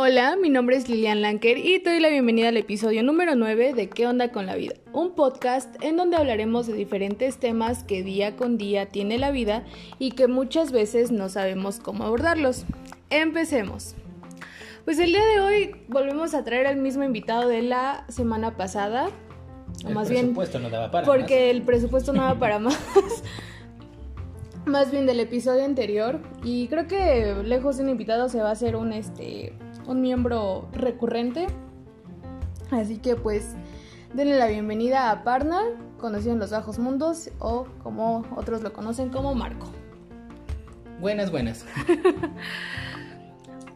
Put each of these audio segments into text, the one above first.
Hola, mi nombre es Lilian Lanker y te doy la bienvenida al episodio número 9 de ¿Qué onda con la vida? Un podcast en donde hablaremos de diferentes temas que día con día tiene la vida y que muchas veces no sabemos cómo abordarlos. Empecemos. Pues el día de hoy volvemos a traer al mismo invitado de la semana pasada. El más bien presupuesto no daba para porque el presupuesto no daba para más. más bien del episodio anterior y creo que lejos de un invitado se va a hacer un este un miembro recurrente. Así que pues denle la bienvenida a Parna, conocido en los bajos mundos o como otros lo conocen como Marco. Buenas, buenas.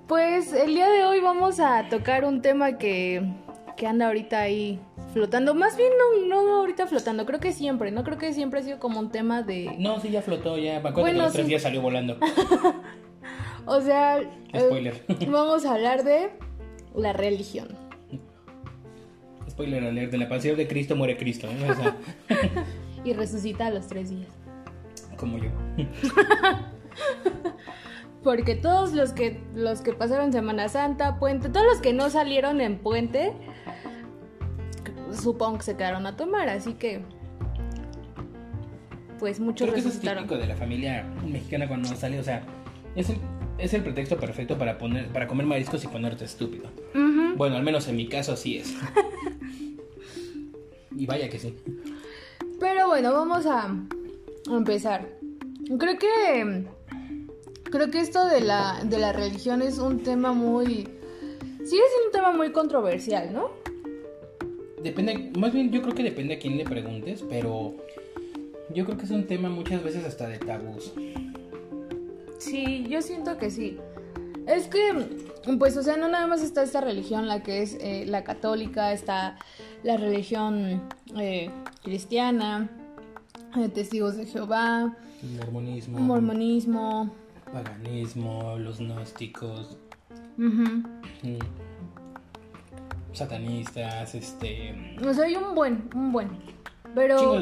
Pues el día de hoy vamos a tocar un tema que, que anda ahorita ahí flotando. Más bien no, no ahorita flotando, creo que siempre, ¿no? Creo que siempre ha sido como un tema de... No, sí, ya flotó, ya. Me acuerdo Bueno, que los tres días salió volando. O sea, eh, Spoiler. vamos a hablar de la religión. Spoiler alert, de la pasión de Cristo muere Cristo. ¿eh? O sea, Y resucita a los tres días. como yo. Porque todos los que los que pasaron Semana Santa, Puente, todos los que no salieron en Puente, supongo que se quedaron a tomar, así que pues muchos Creo que eso es típico de la familia mexicana cuando sale, o sea, es el, es el pretexto perfecto para poner para comer mariscos y ponerte estúpido. Bueno, al menos en mi caso así es. y vaya que sí. Pero bueno, vamos a, empezar. Creo que creo que esto de la de la religión es un tema muy sigue siendo un tema muy controversial, ¿no? Depende, más bien yo creo que depende a quién le preguntes, pero yo creo que es un tema muchas veces hasta de tabús. Sí, yo siento que sí. Es que, pues, o sea, no nada más está esta religión, la que es eh, la católica, está la religión eh, cristiana, eh, testigos de Jehová, Mormonismo, mormonismo. paganismo, los gnósticos, mm, satanistas, este... O sea, hay un buen, un buen. Pero,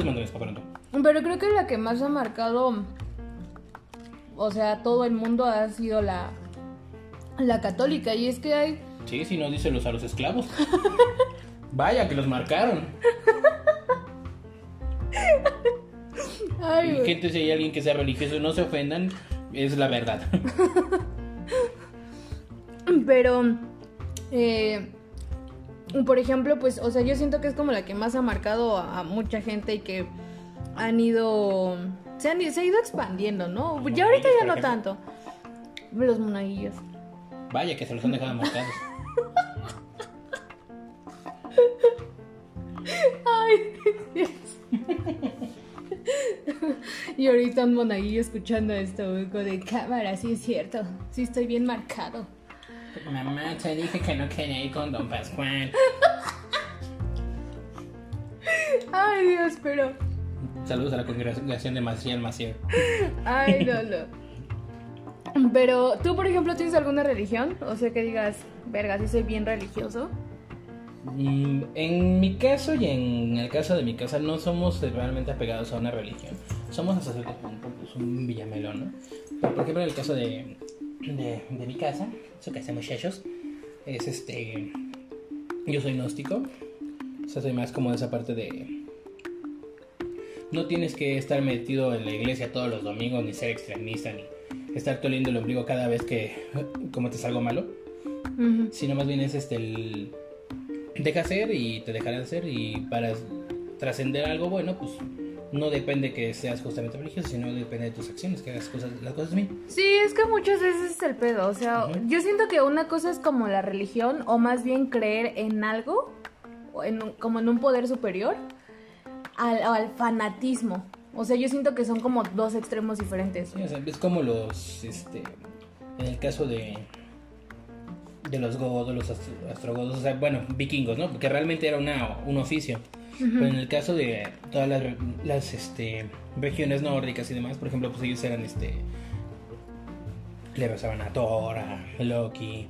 pero creo que la que más ha marcado, o sea, todo el mundo ha sido la, la católica. Y es que hay Sí, si no, díselos a los esclavos. Vaya, que los marcaron. Ay, gente, si hay alguien que sea religioso, no se ofendan, es la verdad. Pero, eh, por ejemplo, pues, o sea, yo siento que es como la que más ha marcado a, a mucha gente y que han ido, se, han, se ha ido expandiendo, ¿no? Ya ahorita ya no tanto. Los monaguillos. Vaya, que se los han dejado marcados. Ay, Dios. Y ahorita un monaguillo escuchando esto, de cámara, sí es cierto, sí estoy bien marcado. Mamá, te dije que no quería ir con Don Pascual. Ay, Dios, pero... Saludos a la congregación de Maciel Maciel. Ay, no, no. Pero, ¿tú, por ejemplo, tienes alguna religión? O sea, que digas, verga, sí soy bien religioso. Mm, En mi caso y en el caso de mi casa no somos realmente apegados a una religión. Somos punto pues, un villamelón, ¿no? Pero, por ejemplo, en el caso de, de, de mi casa, su casa muchachos, es este... Yo soy gnóstico. O sea, soy más como de esa parte de... No tienes que estar metido en la iglesia todos los domingos, ni ser extremista, ni estar toliendo el ombligo cada vez que cometes algo malo Ujú. sino más bien es este el deja hacer y te dejará hacer y para trascender algo bueno pues no depende que seas justamente religioso sino depende de tus acciones que hagas cosas las cosas bien Sí, es que muchas veces es el pedo. O sea, yo siento que una cosa es como la religión, o más bien creer en algo, o en como en un poder superior, al, al fanatismo. O sea, yo siento que son como dos extremos diferentes. Sí, o sea, es como los este en el caso de de los godos los astro- astrogodos o sea bueno vikingos no porque realmente era una, un oficio pero en el caso de todas las, las este, regiones nórdicas y demás por ejemplo pues ellos eran este le rezaban a Thor a Loki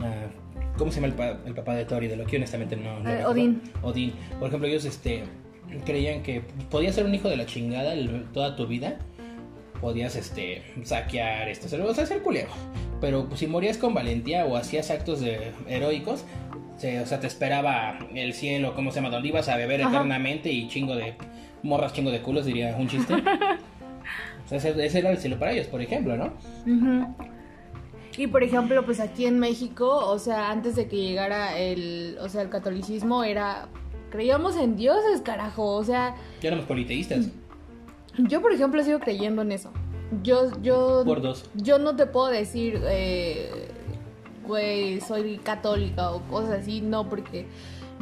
a- ¿cómo se llama el, pa- el papá de Thor y de Loki? honestamente no, no recuerdo. Odín. Odín por ejemplo ellos este creían que podías ser un hijo de la chingada el- toda tu vida podías este saquear esto, o sea, hacer culero. Pero pues, si morías con valentía o hacías actos de, heroicos, se- o sea, te esperaba el cielo, ¿cómo se llama? Donde ibas a beber Ajá. eternamente y chingo de morras, chingo de culos, diría un chiste. o sea, ese, ese era el cielo para ellos, por ejemplo, ¿no? Y por ejemplo, pues aquí en México, o sea, antes de que llegara el, o sea, el catolicismo era creíamos en dioses, carajo, o sea, Ya éramos politeístas. yo por ejemplo sigo creyendo en eso. Yo yo Por dos. yo no te puedo decir eh, güey, soy católica o cosas así, no, porque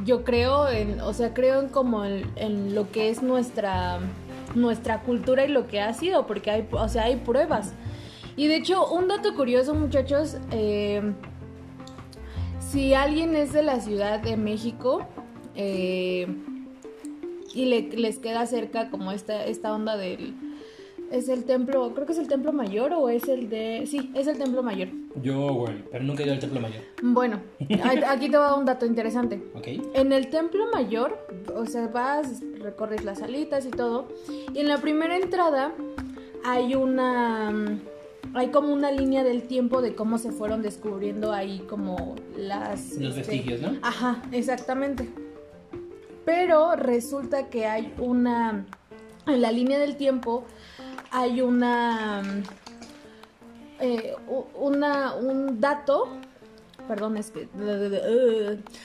yo creo en, o sea, creo en como en, en lo que es nuestra nuestra cultura y lo que ha sido, porque hay, o sea, hay pruebas. Y de hecho, un dato curioso, muchachos, eh, si alguien es de la Ciudad de México eh, y le- les queda cerca como esta, esta onda del... Es el templo, creo que es el templo mayor o es el de... Sí, es el templo mayor. Yo, güey, pero nunca he ido al templo mayor. Bueno, aquí te va un dato interesante. ¿Ok? En el templo mayor, o sea, vas, recorres las salitas y todo, y en la primera entrada hay una mm, hay como una línea del tiempo de cómo se fueron descubriendo ahí como las Los este, vestigios, ¿no? Ajá, exactamente. Pero resulta que hay una en la línea del tiempo hay una eh, una un dato perdón es que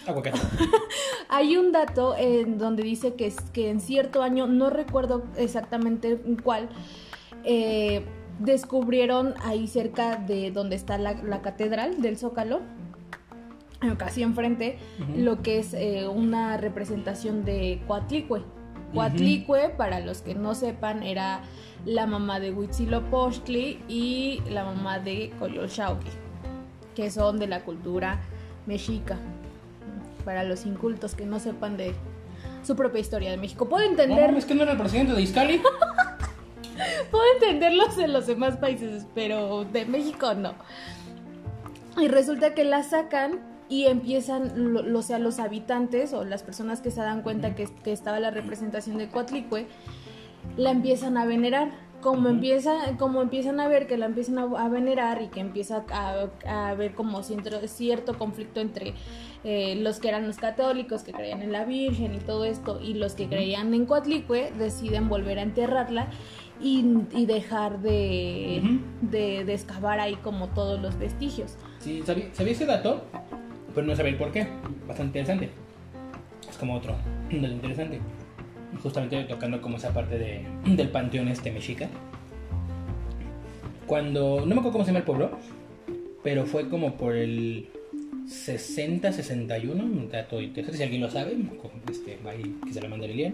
Aguacate. hay un dato en donde dice que, es- que en cierto año, no recuerdo exactamente en cuál, eh, descubrieron ahí cerca de donde está la, la catedral del Zócalo, casi enfrente, Ujú. lo que es eh, una representación de Coatlicue. Coatlicue, para los que no sepan, era la mamá de Huitzilopochtli y la mamá de Coyolxauhqui, que son de la cultura mexica para los incultos que no sepan de su propia historia de México. Puedo No, entender, es que no era el presidente de Izcali. puedo entenderlos de los demás países, pero de México no. Y resulta que la sacan y empiezan, lo, lo- o sea, los habitantes o las personas que se dan cuenta que, que estaba la representación de Coatlicue, la empiezan a venerar. Como, empieza, como empiezan a ver que la empiezan a, a venerar y que empieza a, haber como cierto, cierto conflicto entre eh, los que eran los católicos, que creían en la Virgen y todo esto, y los que creían en Coatlicue, deciden volver a enterrarla y, y dejar de, Ujú. de, de excavar ahí como todos los vestigios. Sí, sabía, sabía ese dato, pero no sabía el por qué. Bastante interesante. Es como otro dato interesante. Justamente tocando como esa parte de, del panteón este mexica. Cuando, no me acuerdo cómo se llama el pueblo, pero fue como por el 60, 61, un dato interesante, si alguien lo sabe, este, ahí que se lo mande Lilian.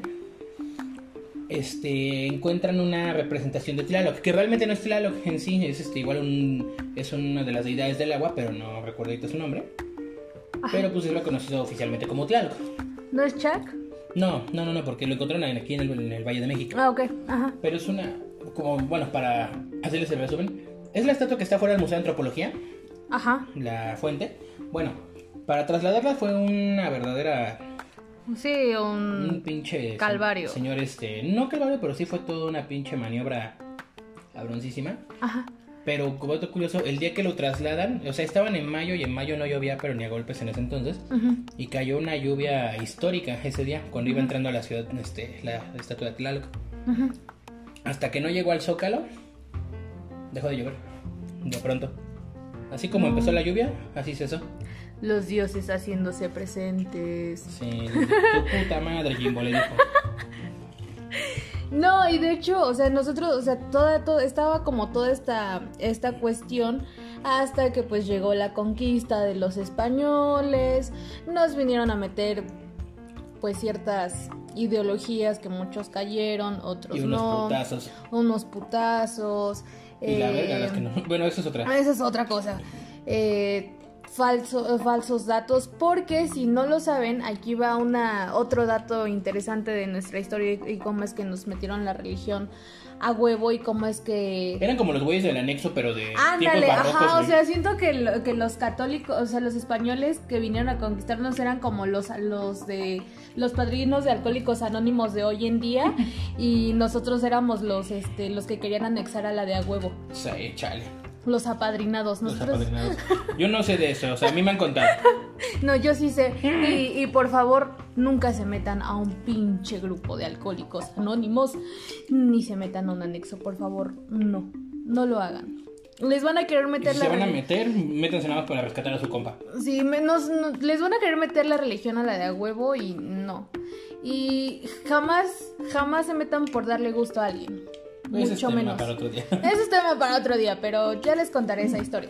Este, encuentran una representación de Tlaloc, que realmente no es Tlaloc en sí, es este, igual un, es una de las deidades del agua, pero no recuerdo ahorita su nombre. Pero pues es lo conocido oficialmente como Tlaloc. ¿No es Chuck? No, no, no, no, porque lo encontraron aquí en el, en el Valle de México. Ah, ok, ajá. Pero es una, como, bueno, para hacerles el resumen, es la estatua que está fuera del Museo de Antropología, Ajá. la fuente. Bueno, para trasladarla fue una verdadera Sí, un un... pinche calvario. señor este no calvario pero sí fue toda una pinche maniobra cabroncísima Ajá. Pero como dato curioso el día que lo trasladan o sea estaban en mayo y en mayo no llovía pero ni a golpes en ese entonces y cayó una lluvia histórica ese día cuando iba entrando a la ciudad este la, la estatua de Tlaloc. Hasta que no llegó al zócalo dejó de llover de pronto. Así como empezó la lluvia así cesó. Los dioses haciéndose presentes. sí tu puta madre Jimbo le dijo No, y de hecho, o sea, nosotros, o sea, toda, todo, estaba como toda esta, esta cuestión hasta que pues llegó la conquista de los españoles, nos vinieron a meter pues ciertas ideologías que muchos cayeron, otros y unos no, putazos unos putazos. y la eh, verga las que no bueno eso es otra Esa es otra cosa. Eh, falso, falsos datos porque si no lo saben aquí va una otro dato interesante de nuestra historia y, cómo es que nos metieron la religión a huevo y cómo es que Eran como los güeyes del anexo, pero de Ándale, barrocos. ajá, o sea, siento que, lo- que los católicos, o sea, los españoles que vinieron a conquistarnos eran como los, los de los padrinos de alcohólicos anónimos de hoy en día y nosotros éramos los este los que querían anexar a la de a huevo, Sí, chale. Los apadrinados. Los Nosotros apadrinados. Yo no sé de eso, o sea, a mí me han contado. No, yo sí sé. Y, y por favor, nunca se metan a un pinche grupo de alcohólicos anónimos, ni se metan a un anexo, por favor, no, no lo hagan. Les van a querer Y meter si la se van a meter, métanse nada más para rescatar a su compa. Sí, menos, no- les van a querer meter la religión a la de a huevo y no. Y jamás, jamás se metan por darle gusto a alguien. Ese es Mucho tema menos. para otro día. Ese es tema para otro día, pero ya les contaré esa historia.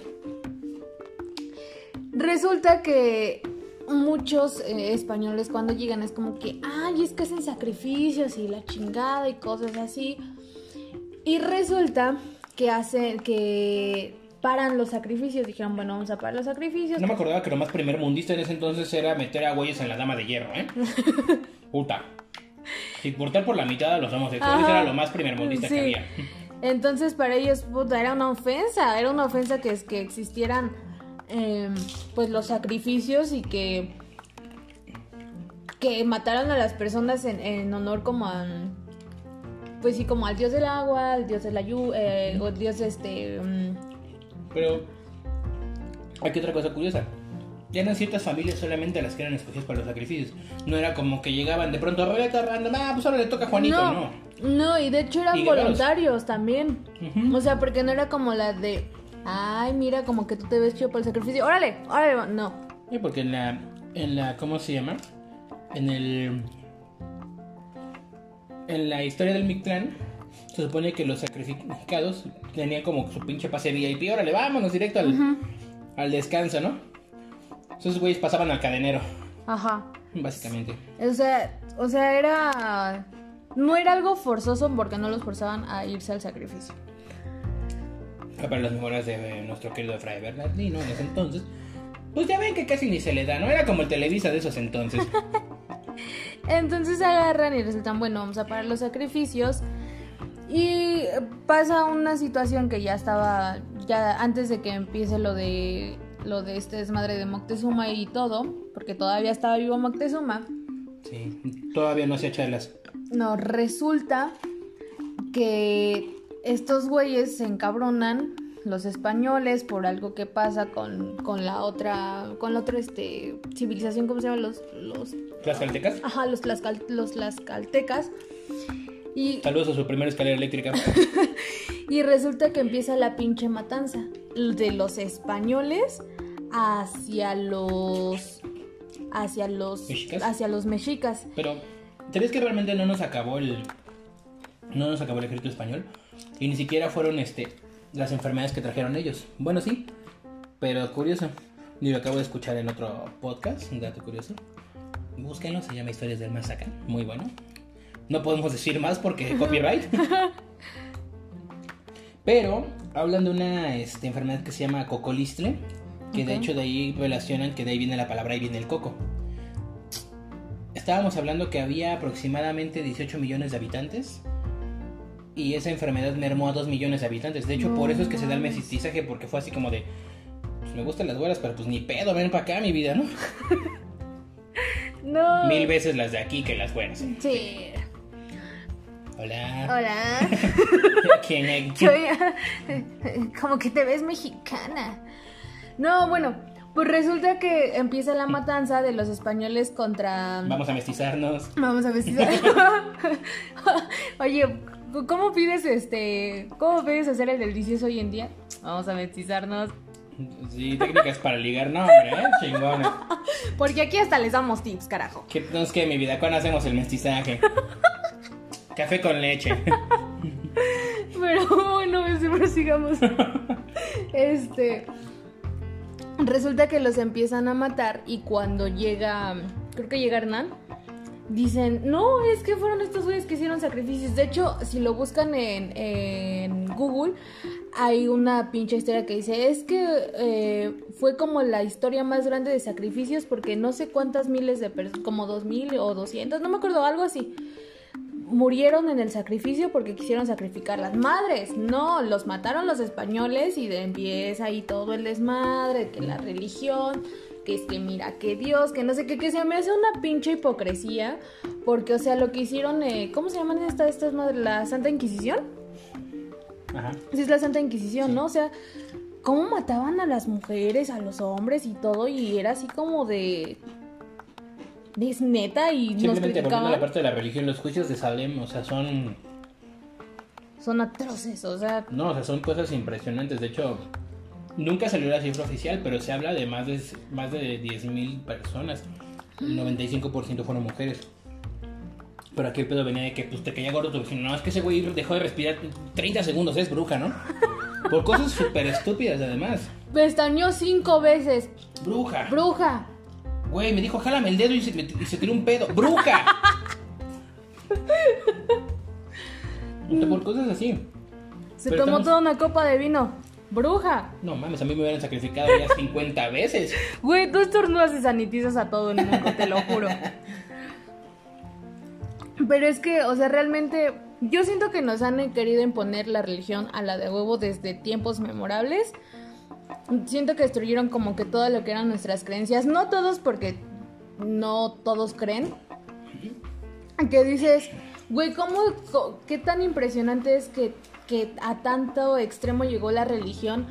Resulta que muchos eh, españoles cuando llegan es como que, ay, es que hacen sacrificios y la chingada y cosas así. Y resulta que hacen, que paran los sacrificios. Dijeron, bueno, vamos a parar los sacrificios. No me acordaba que lo más primer mundista en ese entonces era meter a güeyes en la dama de hierro, ¿eh? Puta. Y cortar por la mitad a los homosexuales Ajá. era lo más primer mundista Sí. que había. Entonces para ellos, puta, era una ofensa, era una ofensa que es que existieran eh, pues los sacrificios y que que mataran a las personas en, en honor como a pues sí como al dios del agua, al dios de la lluvia, eh, o dios este mm, Pero aquí otra cosa curiosa. Eran ciertas familias solamente las que eran escogidas para los sacrificios. No era como que llegaban de pronto, Rebeca, random, ah, pues ahora le toca a Juanito, no. no, no, y de hecho eran Y voluntarios también. O sea, porque no era como la de ay, mira, como que tú te ves chido por el sacrificio. Órale, órale, no. Sí, porque en la, en la, ¿cómo se llama? En el, en la historia del Mictlán, se supone que los sacrificados tenían como su pinche pase VIP. Órale, vámonos directo al, al descanso, ¿no? Esos güeyes pasaban al cadenero, Ajá. básicamente. O sea, o sea, era. No era algo forzoso porque no los forzaban a irse al sacrificio. Ah, Para las memorias de eh, nuestro querido Fray Bernardino en ese entonces. Pues ya ven que casi ni se le da, ¿no? Era como el Televisa de esos entonces. Entonces agarran y resultan, bueno, vamos a parar los sacrificios. Y pasa una situación que ya estaba, ya antes de que empiece lo de lo de este desmadre de Moctezuma y todo, porque todavía estaba vivo Moctezuma. Sí, todavía no hacía charlas. No, resulta que estos güeyes se encabronan, los españoles, por algo que pasa con, con la otra, con la otra este, civilización, ¿cómo se llama? Los, los, ¿Las caltecas? ajá, los, tlaxcal- los tlaxcaltecas. Y, Saludos a su primera escalera eléctrica. y resulta que empieza la pinche matanza de los españoles hacia los hacia los ¿Mexicas? hacia los mexicas. Pero, ¿crees que realmente no nos acabó el. No nos acabó el ejército español? Y ni siquiera fueron este las enfermedades que trajeron ellos. Bueno, sí. Pero curioso. Yo lo acabo de escuchar en otro podcast, un dato curioso. Búsquenlo, se llama Historias del Massacre. Muy bueno. No podemos decir más porque copyright. Pero hablan de una este, enfermedad que se llama cocolistle. Que de hecho de ahí relacionan que de ahí viene la palabra y viene el coco. Estábamos hablando que había aproximadamente 18 millones de habitantes. Y esa enfermedad mermó a 2 millones de habitantes. De hecho, por eso es que se da el mestizaje, porque fue así como de. Pues me gustan las güeras, pero pues ni pedo, ven para acá, mi vida, ¿no? No. Mil veces las de aquí que las güeras. Sí. Hola. Hola. ¿Quién es? Soy- como que te ves mexicana. No, bueno, pues resulta que empieza la matanza de los españoles contra. Vamos a mestizarnos. Vamos a si. Oye, ¿cómo pides este. ¿Cómo pides hacer el delicioso hoy en día? Vamos a mestizarnos. Sí, técnicas para ligar, no, hombre, ¿eh? chingona. Porque aquí hasta les damos tips, carajo. ¿Qué, no es que mi vida, ¿cuándo hacemos el mestizaje? Café con leche. Pero bueno, este, prosigamos. Este. Resulta que los empiezan a matar y cuando llega. Creo que llega Hernán. Dicen, no, es que fueron estos güeyes que hicieron sacrificios. De hecho, si lo buscan en, en Google, hay una pinche historia que dice, es que eh, fue como la historia más grande de sacrificios porque no sé cuántas miles de personas, como dos mil o doscientas, no me acuerdo, algo así, murieron en el sacrificio porque quisieron sacrificar las madres. No, los mataron los españoles y de empieza ahí todo el desmadre, que la religión, que es que mira, que Dios, que no sé qué, que se me hace una pinche hipocresía porque, o sea, lo que hicieron, eh, ¿cómo se llaman estas, estas madres? ¿La Santa Inquisición? Ajá. Sí, es la Santa Inquisición, ¿no? O sea, cómo mataban a las mujeres, a los hombres y todo, y era así como de. Es neta y nos Simplemente volviendo a la criticaban. parte de la religión, los juicios de Salem, o sea, son. Son atroces, o sea. No, o sea, son cosas impresionantes. De hecho, nunca salió la cifra oficial, pero se habla de más de, más de 10.000 personas. El 95% fueron mujeres. Pero aquí el pedo venía de que pues, te caía gordo tu vecino. No, es que ese güey dejó de respirar 30 segundos, es bruja, ¿no? Por cosas súper estúpidas, además. Pestañó cinco veces. Bruja. Bruja. Güey, me dijo, jálame el dedo y se, me- y se tiró un pedo. Sea, por cosas así. Se Pero tomó estamos- toda una copa de vino. Bruja. No mames, a mí me hubieran sacrificado ya 50 veces. Güey, tú estornudas y sanitizas a todo el mundo, te lo juro. Pero es que, o sea, realmente yo siento que nos han querido imponer la religión a la de huevo desde tiempos memorables. Siento que destruyeron como que todo lo que eran nuestras creencias. No todos porque no todos creen. Que dices, güey, ¿cómo, qué tan impresionante es que, que a tanto extremo llegó la religión?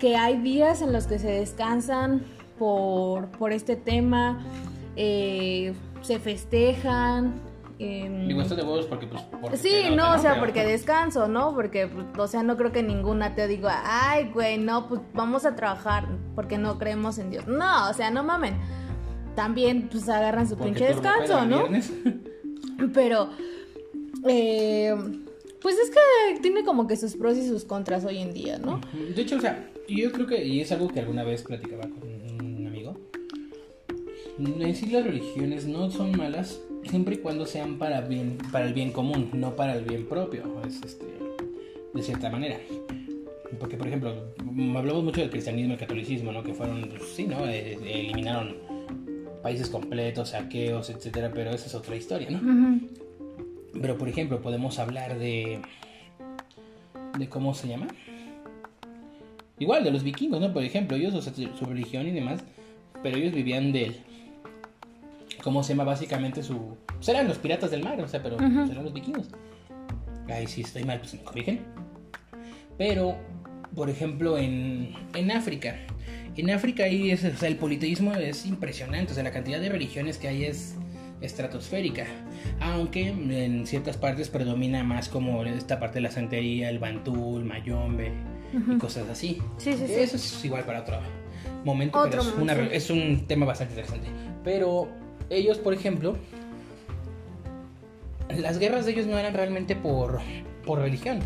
que hay días en los que se descansan por, por este tema, eh, se festejan. Em, Digo, esto de huevos porque, pues. porque Sí, te no, o sea, Pero- porque descanso, ¿no? Porque, pues, o sea, no creo que ningún ateo diga, ay, güey, no, pues vamos a trabajar porque no creemos en Dios. No, o sea, no mamen. También, pues, agarran su porque pinche descanso, ¿no? Pero, eh, pues es que tiene como que sus pros y sus contras hoy en día, ¿no? De hecho, o sea, yo creo que, y es algo que alguna vez platicaba con un amigo, en sí las religiones no son malas siempre y cuando sean para bien para el bien común, no para el bien propio, es este de cierta manera. Porque, por ejemplo, hablamos mucho del cristianismo y el catolicismo, ¿no? Que fueron, pues, sí, ¿no? Eh, eh, eliminaron países completos, saqueos, etcétera, pero esa es otra historia, ¿no? Pero por ejemplo, podemos hablar de. de cómo se llama. Igual, de los vikingos, ¿no? Por ejemplo, ellos, o sea, su religión y demás, pero ellos vivían del. ¿Cómo se llama? Básicamente su. Pues eran los piratas del mar, o sea, pero pues, Ujú. eran los vikingos. Ahí sí estoy mal, pues me corrigen. Pero, por ejemplo, en, en África. En África ahí es, o sea, el politeísmo es impresionante, o sea, la cantidad de religiones que hay es estratosférica. Aunque en ciertas partes predomina más como esta parte de la santería, el bantú, el mayombe y cosas así. Sí, sí, sí. Eso es igual para otro momento, Otro pero es, una- es un tema bastante interesante. Pero ellos, por ejemplo, las guerras de ellos no eran realmente por, por religión,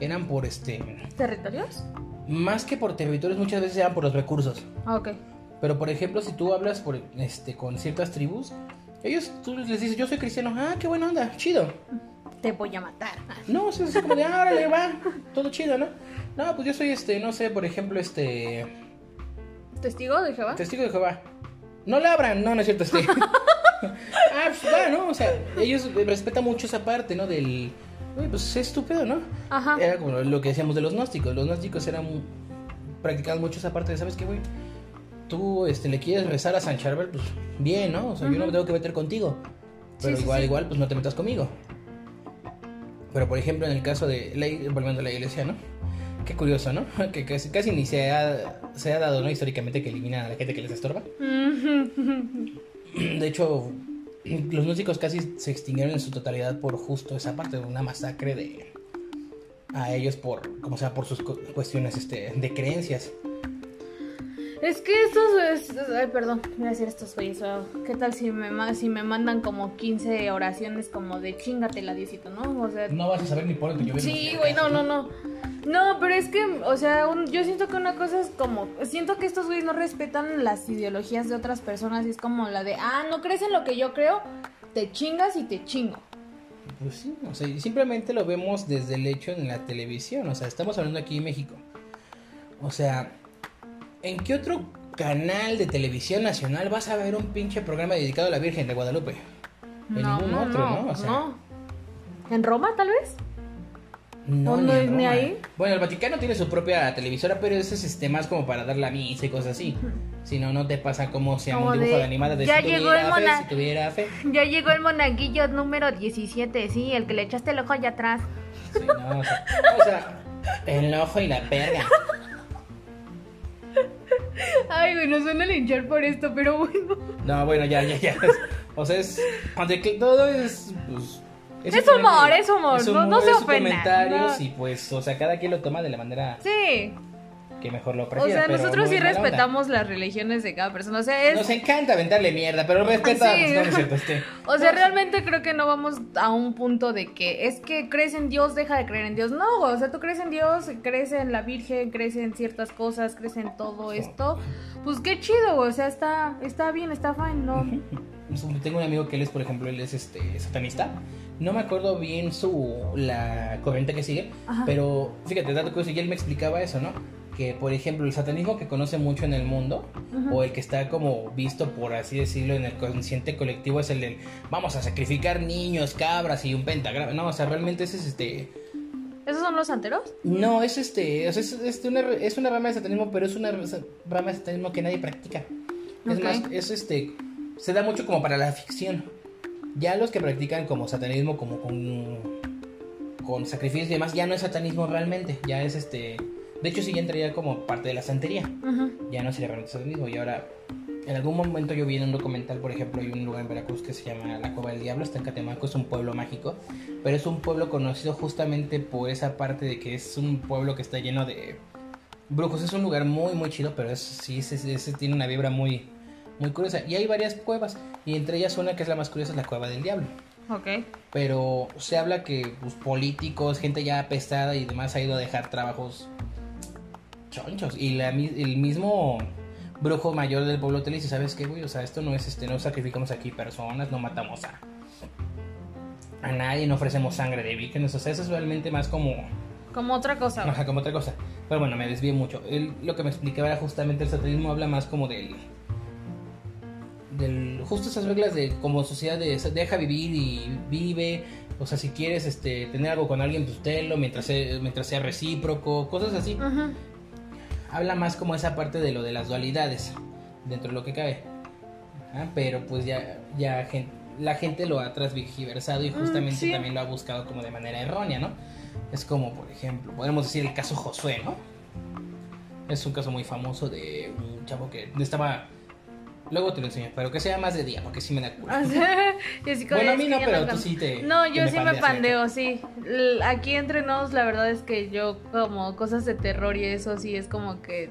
eran por este, ¿Territorios? más que por territorios, muchas veces eran por los recursos. Ah, Ok. Pero por ejemplo, si tú hablas por, este, con ciertas tribus, ellos, tú les dices, yo soy cristiano, ah, qué buena onda, chido. Te voy a matar. No, o sea, es como de, ah, órale, va, todo chido, ¿no? No, pues yo soy, este, no sé, por ejemplo, este, ¿Testigo de Jehová? testigo de Jehová. No labran, no, no es cierto, este. ah, pues va, ¿no? O sea, ellos respetan mucho esa parte, ¿no? Del, oye, pues es estúpido, ¿no? Ajá. Era como lo que decíamos de los gnósticos. Los gnósticos eran practicaban mucho esa parte de, ¿sabes qué, güey? Tú este, le quieres rezar a San Charbel, pues bien, ¿no? O sea, yo no me tengo que meter contigo. Pero Sí, igual, sí. igual, pues no te metas conmigo. Pero por ejemplo, en el caso de, la, volviendo a la iglesia, ¿no? Qué curioso, ¿no? Que casi, casi ni se ha, se ha dado, ¿no? Históricamente que eliminan a la gente que les estorba. De hecho, los músicos casi se extinguieron en su totalidad por justo esa parte de una masacre de a ellos por como sea por sus cu- cuestiones este de creencias. Es que estos, es- ay, perdón, voy a decir estos güeyes, ¿qué tal si me, si me mandan como 15 oraciones como de chingatela, Diosito, ¿no? O sea, No vas a saber ni por qué yo sí, güey, no, no, no. No, pero es que, o sea, un- yo siento que una cosa es como, siento que estos güeyes no respetan las ideologías de otras personas y es como la de, ah, no crees en lo que yo creo, te chingas y te chingo. Pues sí, o sea, simplemente lo vemos desde el hecho en la televisión, o sea, estamos hablando aquí en México. O sea, ¿en qué otro canal de televisión nacional vas a ver un pinche programa dedicado a la Virgen de Guadalupe? En ningún otro, ¿no? O sea, no. ¿En Roma, tal vez? No, ¿O ni no es ni Roma. ahí? Bueno, el Vaticano tiene su propia televisora, pero ese es este, más como para dar la misa y cosas así. Si no, no te pasa como se llama Como un dibujo de, de, animada de "Ya si llegó tuviera el fe, mona- si tuviera fe. Ya llegó el monaguillo número 17, sí, el que le echaste el ojo allá atrás. Sí, no, o sea, o sea, el ojo y la verga. Ay, güey, nos suena linchar por esto, pero bueno. No, bueno, ya, ya, ya. O sea, es. Donde todo es. Pues, Es simplemente- humor, es humor, no- no se es ofendan, comentarios no. y pues, o sea, cada quien lo toma de la manera Sí. Que mejor lo O prefiera. sea, pero nosotros no sí es mala onda. respetamos las religiones de cada persona. O sea, es. Nos encanta aventarle mierda, pero respeta. Sí. no, no cierto, este. O sea, realmente creo que no vamos a un punto de que es que crees en Dios, deja de creer en Dios. No, o sea, tú crees en Dios, crees en la Virgen, crees en ciertas cosas, crees en todo esto. Pues qué chido, o sea, está, está bien, está fine, ¿no? Tengo un amigo que él es, por ejemplo, él es este satanista. No me acuerdo bien su la corriente que sigue, Ajá. pero fíjate, dato curioso, y él me explicaba eso, ¿no? Que, por ejemplo, el satanismo que conoce mucho en el mundo, o el que está como visto, por así decirlo, en el consciente colectivo, es el del vamos a sacrificar niños, cabras y un pentagrama. No, o sea, realmente ese es este. ¿Esos son los santeros? No, es este. O sea, es, este una, es una rama de satanismo, pero es una rama de satanismo que nadie practica. Es más, es este. Se da mucho como para la ficción. Ya los que practican como satanismo, como con. con sacrificios y demás, ya no es satanismo realmente. Ya es este. De hecho, sí ya entraría como parte de la santería. Ujú. Ya no sería realmente satanismo. Y ahora. En algún momento yo vi en un documental, por ejemplo, hay un lugar en Veracruz que se llama La Cueva del Diablo, está en Catemaco, es un pueblo mágico, pero es un pueblo conocido justamente por esa parte de que es un pueblo que está lleno de brujos. Es un lugar muy, muy chido, pero es, sí, ese, ese tiene una vibra muy, muy curiosa. Y hay varias cuevas, y entre ellas una que es la más curiosa es la Cueva del Diablo. Ok. Pero se habla que pues, políticos, gente ya apestada y demás ha ido a dejar trabajos chonchos. Y la, el mismo brujo mayor del pueblo te le dice, ¿sabes qué, güey? O sea, esto no es, este, no sacrificamos aquí personas, no matamos a, a nadie, no ofrecemos sangre de vírgenes. O sea, eso es realmente más como, Como otra cosa. ajá, como otra cosa. Pero bueno, me desvié mucho. Él, lo que me explicaba era justamente el satanismo habla más como del... Del, justo esas reglas de como sociedad de deja vivir y vive o sea si quieres este tener algo con alguien pues tenlo mientras sea, mientras sea recíproco cosas así Ujú. Habla más como esa parte de lo de las dualidades dentro de lo que cabe. Ajá, pero pues ya ya la gente lo ha transvigiversado y Mm, justamente sí. también lo ha buscado como de manera errónea no es como por ejemplo podemos decir el caso Josué no es un caso muy famoso de un chavo que estaba luego te lo enseño pero que sea más de día porque sí me da culo O sea, Bueno, a mí no, pero tú sí te- No, yo sí me pandeo, sí. Aquí entre nos, la verdad es que yo, como cosas de terror y eso, sí es como que.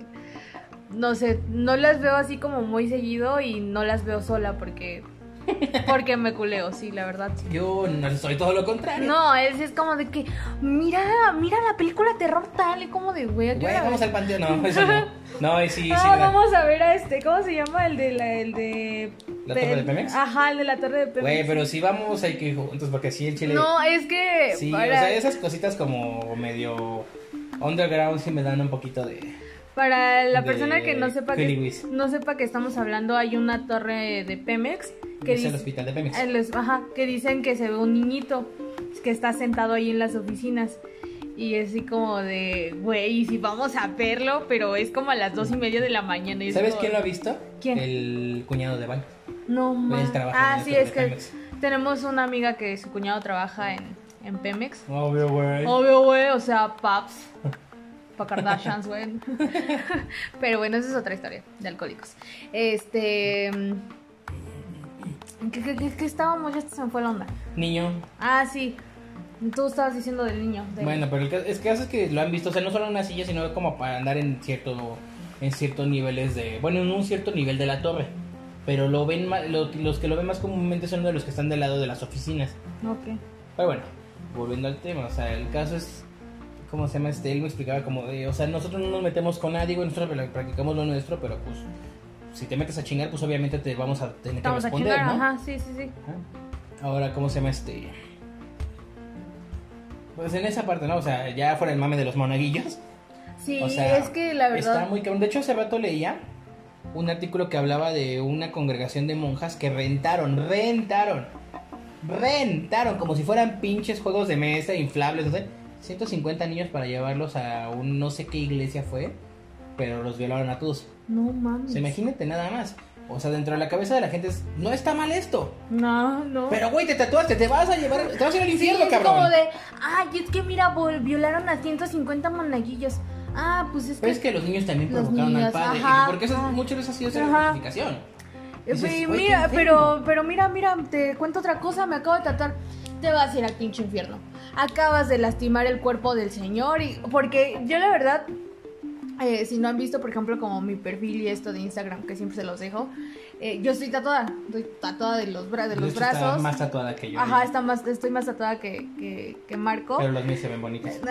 No sé, no las veo así como muy seguido y no las veo sola porque. Porque me culeo, sí, la verdad. sí. yo no soy todo lo contrario No, es, es como de que. Mira, mira la película terror tal, y como de, güey, ¿a qué Güey, vamos al panteón no eso no no y sí sí Ah, vamos a ver a este, ¿cómo se llama? El de la, el de... ¿La Torre de Pemex? Ajá, el de la Torre de Pemex. Güey, pero si vamos hay que ir juntos porque sí el chile. No, es que... sí, para, o sea, esas cositas como medio underground sí me dan un poquito de. para la persona que no sepa que, no sepa que estamos hablando, hay una torre de Pemex que es el dice... hospital de Pemex. el ajá, que dicen que se ve un niñito que está sentado ahí en las oficinas. Y es así como de, güey, si vamos a verlo, pero es como a las dos y media de la mañana. y es ¿Sabes como- quién lo ha visto? ¿Quién? El cuñado de Val. No, Él ma. trabaja Ah, sí, es que Pemex. tenemos una amiga que su cuñado trabaja en, en Pemex. Obvio, güey. Obvio, güey, o sea, paps. Pa' Kardashians, güey. Pero bueno, esa es otra historia de alcohólicos. Este. ¿Qué, qué, qué- qué estábamos? Ya se me fue la onda. Niño. Ah, sí. Tú estabas diciendo del niño. del- Bueno, pero el caso, es que hace que lo han visto, o sea, no solo en una silla, sino como para andar en cierto en ciertos niveles de, bueno, en un cierto nivel de la torre. Pero lo ven lo- los que lo ven más comúnmente son de los que están del lado de las oficinas. Ok. Pero bueno, volviendo al tema, o sea, el caso es ¿cómo se llama este? Él me explicaba como de, o sea, nosotros no nos metemos con nadie, güey, nosotros practicamos lo nuestro, pero pues si te metes a chingar, pues obviamente te vamos a tener que Estamos a responder, chingar, ¿no? ajá, sí, sí, sí. Ajá. Ahora, ¿cómo se llama este? Pues en esa parte, ¿no? O sea, ya fuera el mame de los monaguillos. Sí, O sea, es que la verdad. Está muy cabrón. De hecho, hace rato leía un artículo que hablaba de una congregación de monjas que rentaron, rentaron, rentaron, como si fueran pinches juegos de mesa inflables, no sé, 150 niños para llevarlos a un no sé qué iglesia fue, pero los violaron a todos. No mames. O sea, imagínate nada más. O sea, dentro de la cabeza de la gente es, no está mal esto. No, no. Pero, güey, te tatuaste, te vas a llevar, te vas a ir al Sí, infierno, es cabrón. como de, ay, es que mira, violaron a 150 monaguillos. Ah, pues es que. Pero es que los niños también Los provocaron niños, al padre. ajá, porque eso, ajá. muchas veces ha sido esa justificación. Eh, güey, mira, pero, pero mira, mira, te cuento otra cosa, me acabo de tatuar. Te vas a ir al pinche infierno. Acabas de lastimar el cuerpo del Señor y porque yo la verdad, eh, si no han visto, por ejemplo, como mi perfil y esto de Instagram, que siempre se los dejo, eh, yo estoy tatuada, estoy tatuada de los, bra- de De los hecho, está brazos. más tatuada que yo. Ajá, está más, estoy más tatuada que, que, que Marco. Pero los míos se ven bonitos.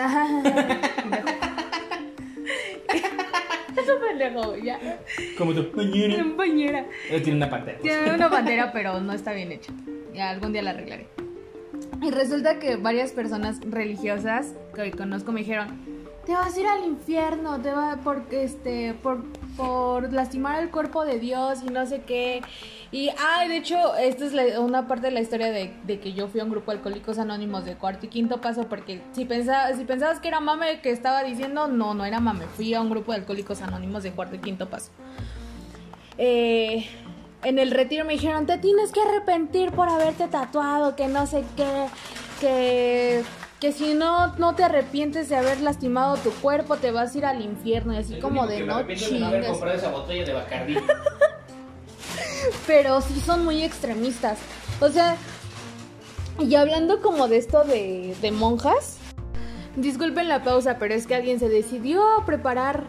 Eso pendejo, ya. Como tu. Él tiene una pantera. Tiene una bandera, pero no está bien hecha. Ya algún día la arreglaré. Y resulta que varias personas religiosas que hoy conozco me dijeron, te vas a ir al infierno, te va por este por por lastimar el cuerpo de Dios y no sé qué. Y ah, de hecho, esta es una parte de la historia de, de que yo fui a un grupo de alcohólicos anónimos de cuarto y quinto paso porque si pensabas si pensabas que era mame que estaba diciendo, no, no era mame, fui a un grupo de alcohólicos anónimos de cuarto y quinto paso. Eh, en el retiro me dijeron, te tienes que arrepentir por haberte tatuado, que no sé qué, que, que si no, no te arrepientes de haber lastimado tu cuerpo, te vas a ir al infierno. Y así como de no chingas. esa botella de Bacardí. Pero sí son muy extremistas. O sea, y hablando como de esto de, de monjas, disculpen la pausa, pero es que alguien se decidió a preparar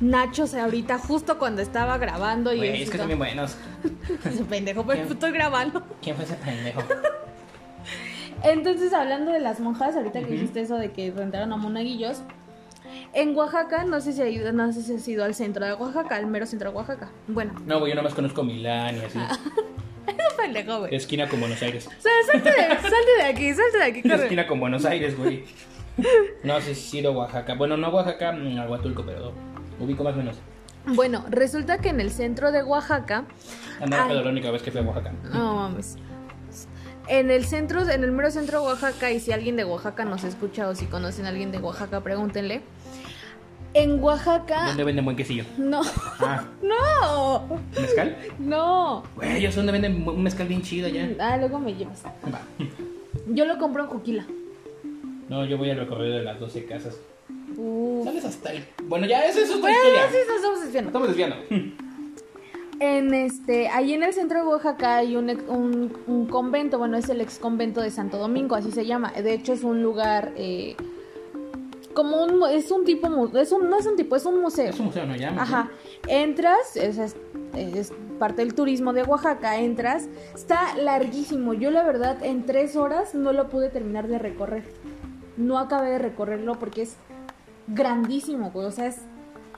nachos ahorita justo cuando estaba grabando y Güey, es que son bien buenos. Ese pendejo, pero estoy grabando. ¿Quién fue ese pendejo? Entonces, hablando de las monjas, ahorita que dijiste eso de que rentaron a monaguillos, en Oaxaca, no sé si ha ido, no sé si has ido al centro de Oaxaca, al mero centro de Oaxaca. Bueno, No, güey, yo nomás conozco Milán y así. es pendejo, güey. Esquina con Buenos Aires. O sea, salte de, salte de aquí, salte de aquí, corre. Esquina con Buenos Aires, güey. No sé si he ido a Oaxaca. Bueno, no a Oaxaca, mm, a Huatulco, pero ubico más o menos. Bueno, resulta que en el centro de Oaxaca, Andaba Ay. pedo la única vez que fui a Oaxaca. no mames. En el centro, en el mero centro de Oaxaca, y si alguien de Oaxaca nos escucha o si conocen a alguien de Oaxaca, pregúntenle. En Oaxaca, ¿Dónde venden buen quesillo? no, Ah, no, ¿mezcal? no. Güey, yo sé dónde venden un mezcal bien chido ya. Ah, luego me llevas. Va. Yo lo compro en Juquila. No, yo voy al recorrido de las 12 casas. Uh. ¿Sales hasta el...? Bueno, ya, eso es otra Bueno, historia. sí, nos estamos desviando. Estamos desviando. En este, ahí en el centro de Oaxaca hay un, un, un convento, bueno, es el ex convento de Santo Domingo, así se llama. De hecho, es un lugar eh, como un, es un tipo, es un, no es un tipo, es un museo. Es un museo, ¿no? Ya. Ajá, entras, es, es- es parte del turismo de Oaxaca, entras, está larguísimo. Yo la verdad en tres horas no lo pude terminar de recorrer. No acabé de recorrerlo porque es grandísimo, güey, o sea, es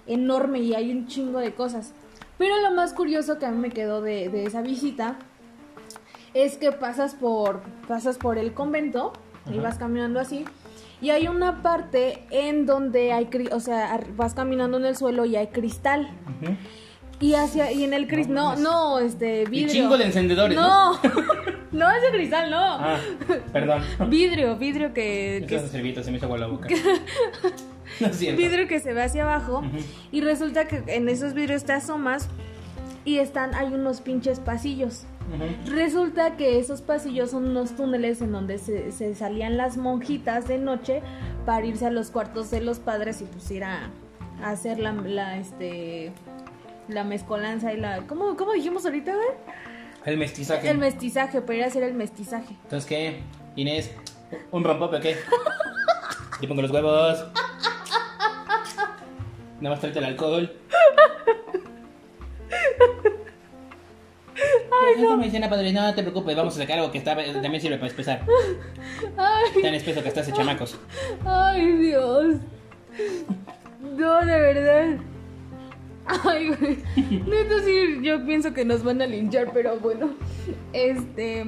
enorme y hay un chingo de cosas. Pero lo más curioso que a mí me quedó de, de esa visita es que pasas por, pasas por el convento y vas caminando así. Y hay una parte en donde hay, o sea, vas caminando en el suelo y hay cristal. Ujú. Y hacia y en el cristal, no, no, este Y vidrio. chingo de encendedores, ¿no? No, no es de cristal, no. Ah, perdón. Vidrio, vidrio que, que Esa servilleta se me hizo agua la boca. No es cierto. vidrio que se ve hacia abajo y resulta que en esos vidrios te asomas y están hay unos pinches pasillos. Resulta que esos pasillos son unos túneles en donde se, se salían las monjitas de noche para irse a los cuartos de los padres y pues ir a, a hacer la, la, este la mezcolanza y la ¿cómo, cómo dijimos ahorita, güey? El mestizaje. El mestizaje, para ir a hacer el mestizaje. Entonces, ¿qué? Inés, ¿un rompope o qué? Le pongo los huevos. Nada más tráete el alcohol. Ay, no. me dicen, padre, no te preocupes, vamos a sacar algo que está, también sirve para espesar. Ay, Tan espeso que estás de chamacos. ay, Dios. No, de verdad. Ay, güey. Neta, sí, yo pienso que nos van a linchar, pero bueno. Este.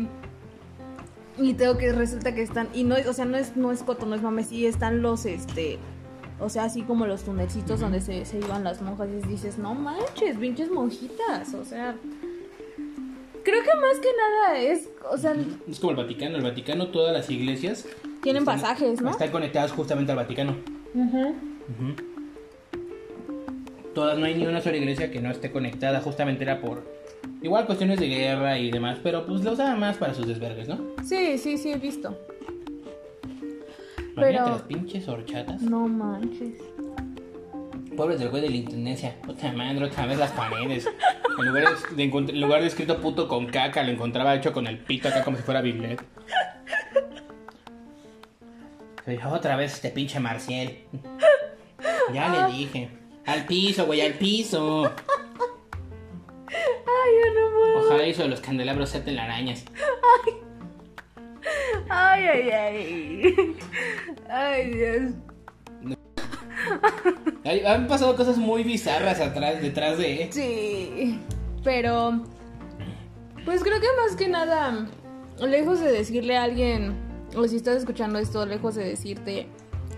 Y tengo que resulta que están, y no, o sea, no es, no es coto, no es mame, sí están los, este, o sea, así como los tunelcitos donde se, se iban las monjas y dices, no manches, pinches monjitas, o sea, creo que más que nada es, o sea, Es como el Vaticano. El Vaticano, todas las iglesias tienen están- pasajes, ¿no? están conectadas justamente al Vaticano. Ujú. Ujú. Todas, no hay ni una sola iglesia que no esté conectada. Justamente era por. Igual cuestiones de guerra y demás, pero pues lo usaban más para sus desvergues, ¿no? Sí, sí, sí, he visto. Imagínate Pero- las pinches horchatas. No manches. Pobres del güey de la intendencia. Otra madre, otra vez las paredes. En lugar de, en lugar de escrito puto con caca, lo encontraba hecho con el pito acá como si fuera Biblet. Otra vez este pinche Marcial. Ya le dije. Al piso, güey, al piso. Ay, yo no puedo. Ojalá eso de los candelabros se arañas. Ay, ay, ay. Ay, Dios. Ay, Han pasado cosas muy bizarras atrás, detrás de. Sí. Pero. Pues creo que más que nada. Lejos de decirle a alguien. O si estás escuchando esto, lejos de decirte.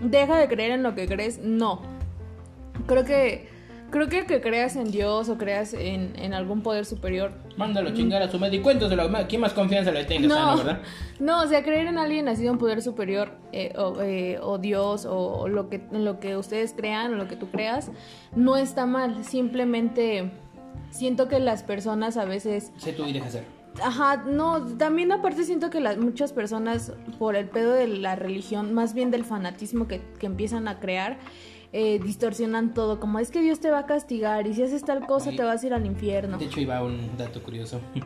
Deja de creer en lo que crees. No. Creo que. Creo que que creas en Dios o creas en, en algún poder superior Mándalo a chingar a su médico. Cuéntoselo. ma- ¿Quién más confianza le tenga? No, Sano, ¿verdad? no, o sea, creer en alguien nacido en poder superior, eh, o, eh, o Dios, o, o lo que, lo que ustedes crean, o lo que tú creas, no está mal. Simplemente siento que las personas a veces Sé tú y deja ser. Ajá, no, también aparte siento que las muchas personas por el pedo de la religión, más bien del fanatismo que, que empiezan a crear, eh, distorsionan todo, como es que Dios te va a castigar y si haces tal cosa te vas a ir al infierno. De hecho, iba un dato curioso.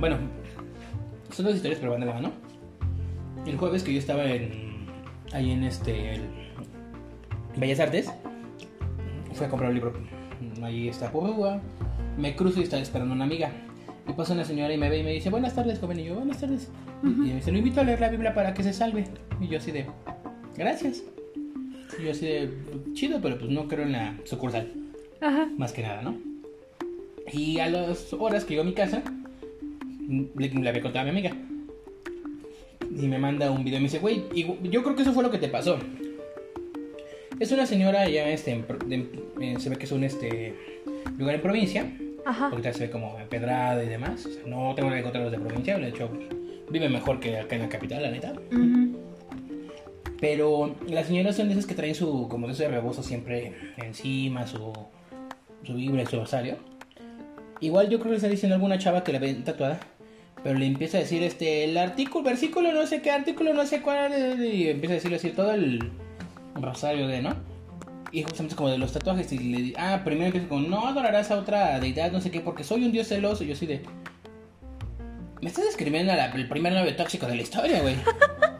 Bueno, son dos historias, pero van de la mano. El jueves que yo estaba en. ahí en este. el Bellas Artes, fui a comprar un libro. Ahí está. Me cruzo y estaba esperando una amiga. Y pasa una señora y me ve y me dice: Buenas tardes, joven. Y yo, Buenas tardes. Y me dice: Lo invito a leer la Biblia para que se salve. Y yo, así de. Gracias. Y yo, así de. Chido, pero pues no creo en la sucursal Ajá. más que nada, ¿no? Y a las horas que llego a mi casa, le, le había contado a mi amiga. Y me manda un video y me dice, güey, yo creo que eso fue lo que te pasó. Es una señora ya este, en pro- de- se ve que es un este, lugar en provincia, Ajá. porque se ve como empedrada y demás. O sea, no tengo que encontrar los de provincia, de hecho, vive mejor que acá en la capital, la neta. Ujú. Pero las señoras son esas que traen su, como de rebozo siempre encima, su, su y su rosario. Igual yo creo que está diciendo alguna chava que la ven tatuada, pero le empieza a decir este, el artículo, versículo no sé qué, artículo no sé cuál, y empieza a decirle así todo el rosario de, ¿no? Y justamente como de los tatuajes, y le ah, primero empieza con, no adorarás a otra deidad, no sé qué, porque soy un dios celoso, y yo así de... Me estás describiendo a la- el primer novio tóxico de la historia, güey.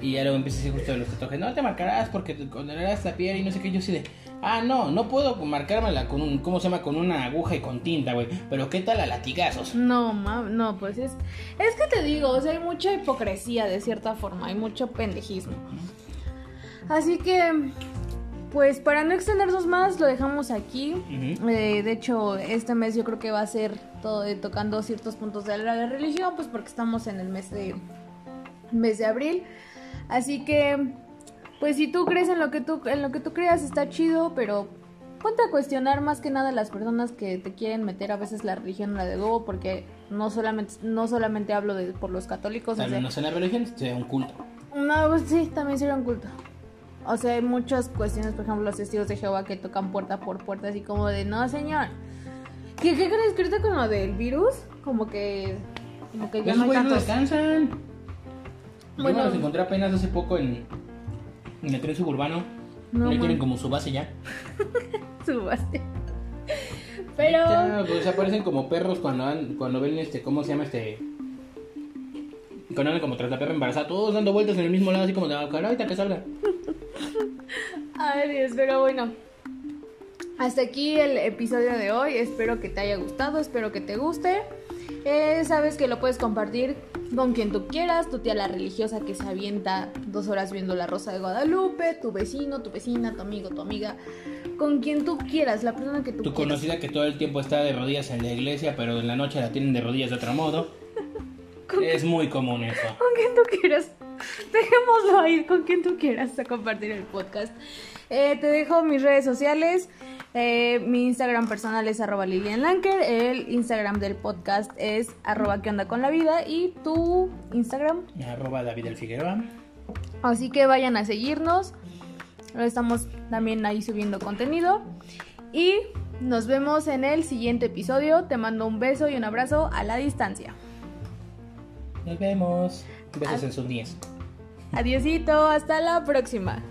Y ya luego empieza a decir justo de los tatuajes, no te marcarás porque te condenarás la piel y no sé qué. Yo así de, ah, no, no puedo marcármela con un, ¿cómo se llama? Con una aguja y con tinta, güey. Pero ¿qué tal a latigazos? No, ma, no, pues es. Es que te digo, o sea, hay mucha hipocresía de cierta forma, hay mucho pendejismo. Así que, pues para no extendernos más, lo dejamos aquí. Eh, de hecho, este mes yo creo que va a ser todo de tocando ciertos puntos de la religión, pues porque estamos en el mes de mes de abril. Así que, pues si tú crees en lo que tú en lo que tú creas está chido, pero ponte a cuestionar más que nada a las personas que te quieren meter a veces la religión en la de huevo, porque no solamente no solamente hablo de por los católicos, o Tal sea, no sea una religión, sea un culto. no, pues sí, también sería un culto. O sea, hay muchas cuestiones, por ejemplo, los testigos de Jehová que tocan puerta por puerta, así como de, no, señor. ¿Qué, qué crees que ahorita con lo del virus? Como que. Como que ya no hay no tantos. descansan. Bueno. los encontré apenas hace poco en, en el tren suburbano. No, man. tienen como su base ya. Subaste. Pero. Ya, pues aparecen como perros cuando van- cuando ven este, ¿cómo se llama este? Cuando andan como tras la perra embarazada, todos dando vueltas en el mismo lado, así como de, ah, ahorita que salga. Ay, Dios, pero bueno. Hasta aquí el episodio de hoy. Espero que te haya gustado, espero que te guste. Eh, sabes que lo puedes compartir con quien tú quieras, tu tía la religiosa que se avienta dos horas viendo la Rosa de Guadalupe, tu vecino, tu vecina, tu amigo, tu amiga, con quien tú quieras, la persona que tú Tu quieras. conocida que todo el tiempo está de rodillas en la iglesia, pero en la noche la tienen de rodillas de otro modo. Es muy común eso. Con quien tú quieras. Dejémoslo ahí, con quien tú quieras a compartir el podcast. Eh, te dejo mis redes sociales. Eh, mi Instagram personal es arroba Lilian Lanker. El Instagram del podcast es arroba que onda con la vida. Y tu Instagram. Arroba David el Figueroa. Así que vayan a seguirnos. Estamos también ahí subiendo contenido. Y nos vemos en el siguiente episodio. Te mando un beso y un abrazo a la distancia. Nos vemos. Besos en sus días. Adiosito, hasta la próxima.